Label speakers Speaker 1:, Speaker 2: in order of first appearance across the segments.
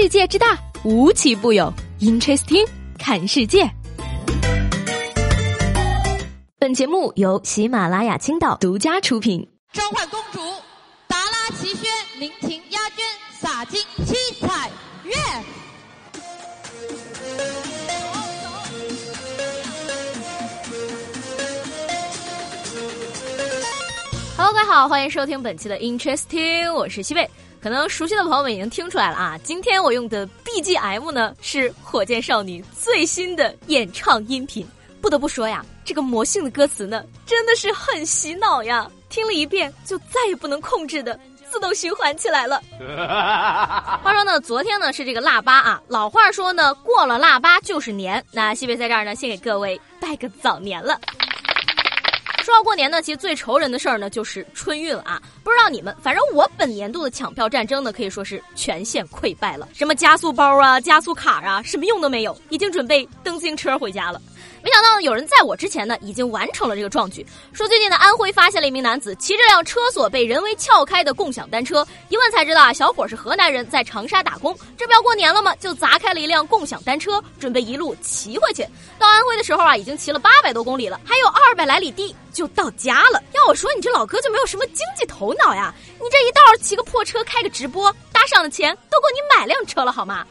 Speaker 1: 世界之大，无奇不有。Interesting，看世界。本节目由喜马拉雅青岛独家出品。
Speaker 2: 召唤公主，达拉奇轩，聆听鸦鹃，洒金七彩月。
Speaker 1: Hello，各位好，欢迎收听本期的 Interesting，我是西贝。可能熟悉的朋友们已经听出来了啊，今天我用的 BGM 呢是火箭少女最新的演唱音频。不得不说呀，这个魔性的歌词呢，真的是很洗脑呀！听了一遍就再也不能控制的自动循环起来了。话说呢，昨天呢是这个腊八啊，老话说呢，过了腊八就是年。那西北在这儿呢，先给各位拜个早年了。说到过年呢，其实最愁人的事儿呢就是春运了啊！不知道你们，反正我本年度的抢票战争呢可以说是全线溃败了。什么加速包啊、加速卡啊，什么用都没有，已经准备蹬自行车回家了。没想到有人在我之前呢，已经完成了这个壮举。说最近的安徽发现了一名男子骑着辆车锁被人为撬开的共享单车，一问才知道啊，小伙是河南人，在长沙打工，这不要过年了吗？就砸开了一辆共享单车，准备一路骑回去。到安徽的时候啊，已经骑了八百多公里了，还有二百来里地就到家了。要我说，你这老哥就没有什么经济头脑呀？你这一道骑个破车开个直播，上的钱都够你买辆车了好吗？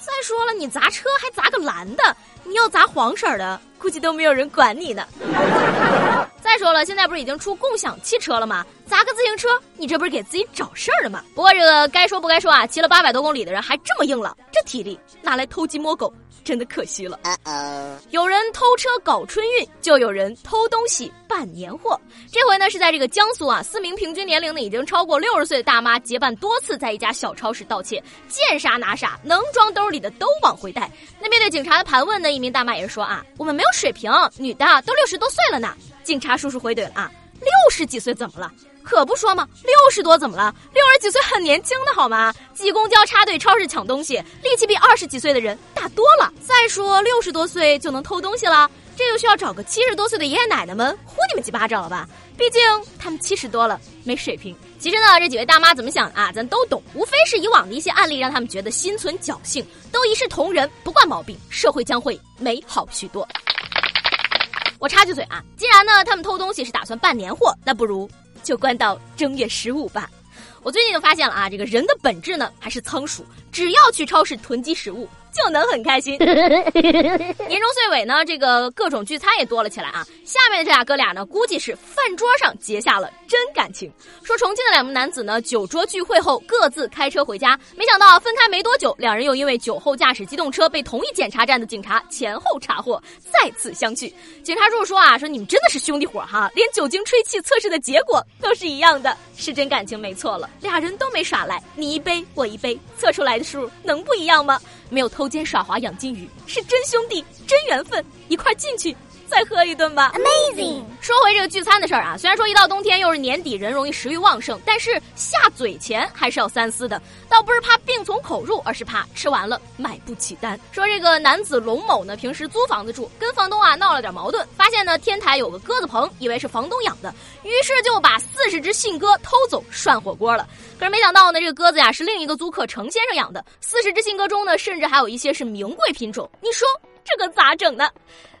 Speaker 1: 再说了，你砸车还砸个蓝的，你要砸黄色的，估计都没有人管你呢。再说了，现在不是已经出共享汽车了吗？砸个自行车，你这不是给自己找事儿了吗？不过这个该说不该说啊，骑了八百多公里的人还这么硬朗，这体力拿来偷鸡摸狗，真的可惜了。有人偷车搞春运，就有人偷东西办年货。这回呢是在这个江苏啊，四名平均年龄呢已经超过六十岁的大妈结伴多次在一家小超市盗窃，见啥拿啥，能装兜里的都往回带。那面对警察的盘问呢，一名大妈也是说啊，我们没有水平，女的都六十多岁了呢。警察叔叔回怼了啊，六十几岁怎么了？可不说嘛，六十多怎么了？六十几岁很年轻的好吗？挤公交插队超市抢东西，力气比二十几岁的人大多了。再说六十多岁就能偷东西了，这就需要找个七十多岁的爷爷奶奶们呼你们几巴掌了吧？毕竟他们七十多了，没水平。其实呢，这几位大妈怎么想啊？咱都懂，无非是以往的一些案例让他们觉得心存侥幸，都一视同仁，不惯毛病，社会将会美好许多。我插句嘴啊，既然呢他们偷东西是打算办年货，那不如就关到正月十五吧。我最近就发现了啊，这个人的本质呢还是仓鼠，只要去超市囤积食物。就能很开心。年终岁尾呢，这个各种聚餐也多了起来啊。下面的这俩哥俩呢，估计是饭桌上结下了真感情。说重庆的两名男子呢，酒桌聚会后各自开车回家，没想到啊，分开没多久，两人又因为酒后驾驶机动车被同一检查站的警察前后查获，再次相聚。警察叔叔说啊，说你们真的是兄弟伙哈，连酒精吹气测试的结果都是一样的，是真感情没错了。俩人都没耍赖，你一杯我一杯，测出来的数能不一样吗？没有偷奸耍滑养金鱼，是真兄弟真缘分，一块进去再喝一顿吧。
Speaker 3: Amazing。
Speaker 1: 说回这个聚餐的事儿啊，虽然说一到冬天又是年底，人容易食欲旺盛，但是下嘴前还是要三思的。倒不是怕病从口入，而是怕吃完了买不起单。说这个男子龙某呢，平时租房子住，跟房东啊闹了点矛盾，发现呢天台有个鸽子棚，以为是房东养的，于是就把四十只信鸽偷走涮火锅了。可是没想到呢，这个鸽子呀是另一个租客程先生养的，四十只信鸽中呢，甚至还有一些是名贵品种。你说这个咋整呢？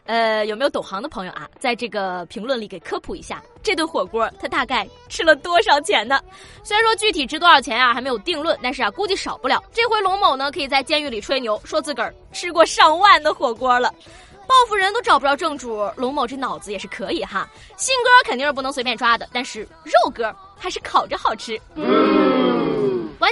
Speaker 1: 呃，有没有懂行的朋友啊，在这个评论里给科普一下，这顿火锅他大概吃了多少钱呢？虽然说具体值多少钱啊还没有定论，但是啊估计少不了。这回龙某呢可以在监狱里吹牛，说自个儿吃过上万的火锅了。报复人都找不着正主，龙某这脑子也是可以哈。信鸽肯定是不能随便抓的，但是肉鸽还是烤着好吃。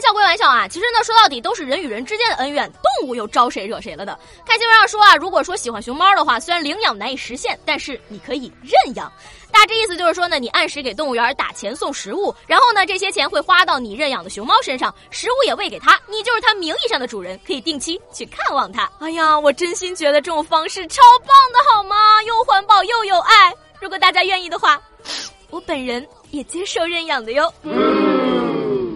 Speaker 1: 玩笑归玩笑啊，其实呢，说到底都是人与人之间的恩怨，动物又招谁惹谁了的？看新闻上说啊，如果说喜欢熊猫的话，虽然领养难以实现，但是你可以认养。大致意思就是说呢，你按时给动物园打钱送食物，然后呢，这些钱会花到你认养的熊猫身上，食物也喂给它，你就是它名义上的主人，可以定期去看望它。哎呀，我真心觉得这种方式超棒的好吗？又环保又有爱。如果大家愿意的话，我本人也接受认养的哟。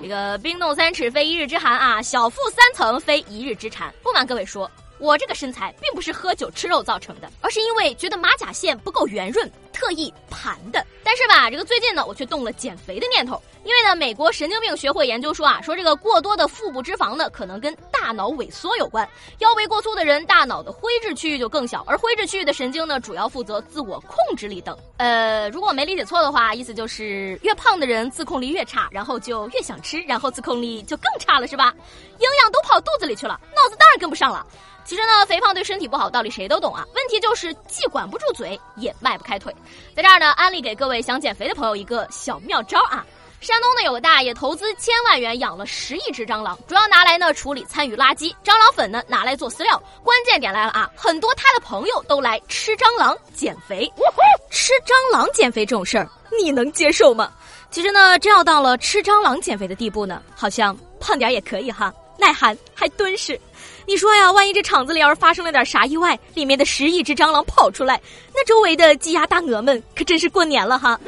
Speaker 1: 这个冰冻三尺非一日之寒啊，小腹三层非一日之馋。不瞒各位说，我这个身材并不是喝酒吃肉造成的，而是因为觉得马甲线不够圆润，特意盘的。但是吧，这个最近呢，我却动了减肥的念头。因为呢，美国神经病学会研究说啊，说这个过多的腹部脂肪呢，可能跟大脑萎缩有关。腰围过粗的人，大脑的灰质区域就更小，而灰质区域的神经呢，主要负责自我控制力等。呃，如果我没理解错的话，意思就是 越胖的人自控力越差，然后就越想吃，然后自控力就更差了，是吧？营养都跑肚子里去了，脑子当然跟不上了。其实呢，肥胖对身体不好，道理谁都懂啊。问题就是既管不住嘴，也迈不开腿。在这儿呢，安利给各位想减肥的朋友一个小妙招啊。山东呢有个大爷投资千万元养了十亿只蟑螂，主要拿来呢处理参与垃圾，蟑螂粉呢拿来做饲料。关键点来了啊，很多他的朋友都来吃蟑螂减肥。吃蟑螂减肥这种事儿，你能接受吗？其实呢，真要到了吃蟑螂减肥的地步呢，好像胖点也可以哈，耐寒还敦实。你说呀，万一这厂子里要是发生了点啥意外，里面的十亿只蟑螂跑出来，那周围的鸡鸭大鹅们可真是过年了哈。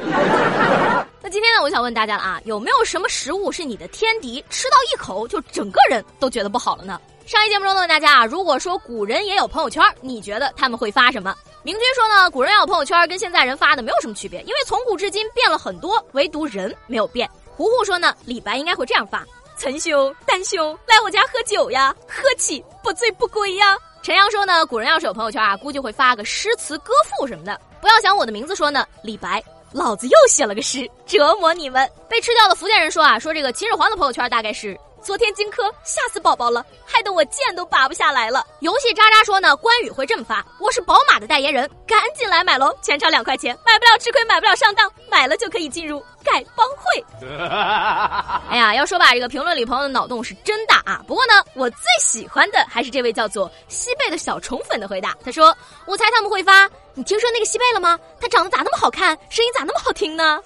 Speaker 1: 那今天呢，我想问大家了啊，有没有什么食物是你的天敌，吃到一口就整个人都觉得不好了呢？上一节目中呢，问大家啊，如果说古人也有朋友圈，你觉得他们会发什么？明君说呢，古人要有朋友圈跟现在人发的没有什么区别，因为从古至今变了很多，唯独人没有变。胡胡说呢，李白应该会这样发。岑兄、丹兄，来我家喝酒呀，喝起不醉不归呀。陈阳说呢，古人要是有朋友圈啊，估计会发个诗词歌赋什么的。不要想我的名字说呢，李白，老子又写了个诗折磨你们。被吃掉的福建人说啊，说这个秦始皇的朋友圈大概是。昨天荆轲吓死宝宝了，害得我剑都拔不下来了。游戏渣渣说呢，关羽会这么发：我是宝马的代言人，赶紧来买喽，全场两块钱，买不了吃亏，买不了上当，买了就可以进入丐帮会。哎呀，要说吧，这个评论里朋友的脑洞是真大啊。不过呢，我最喜欢的还是这位叫做西贝的小宠粉的回答。他说：我猜他们会发，你听说那个西贝了吗？他长得咋那么好看，声音咋那么好听呢？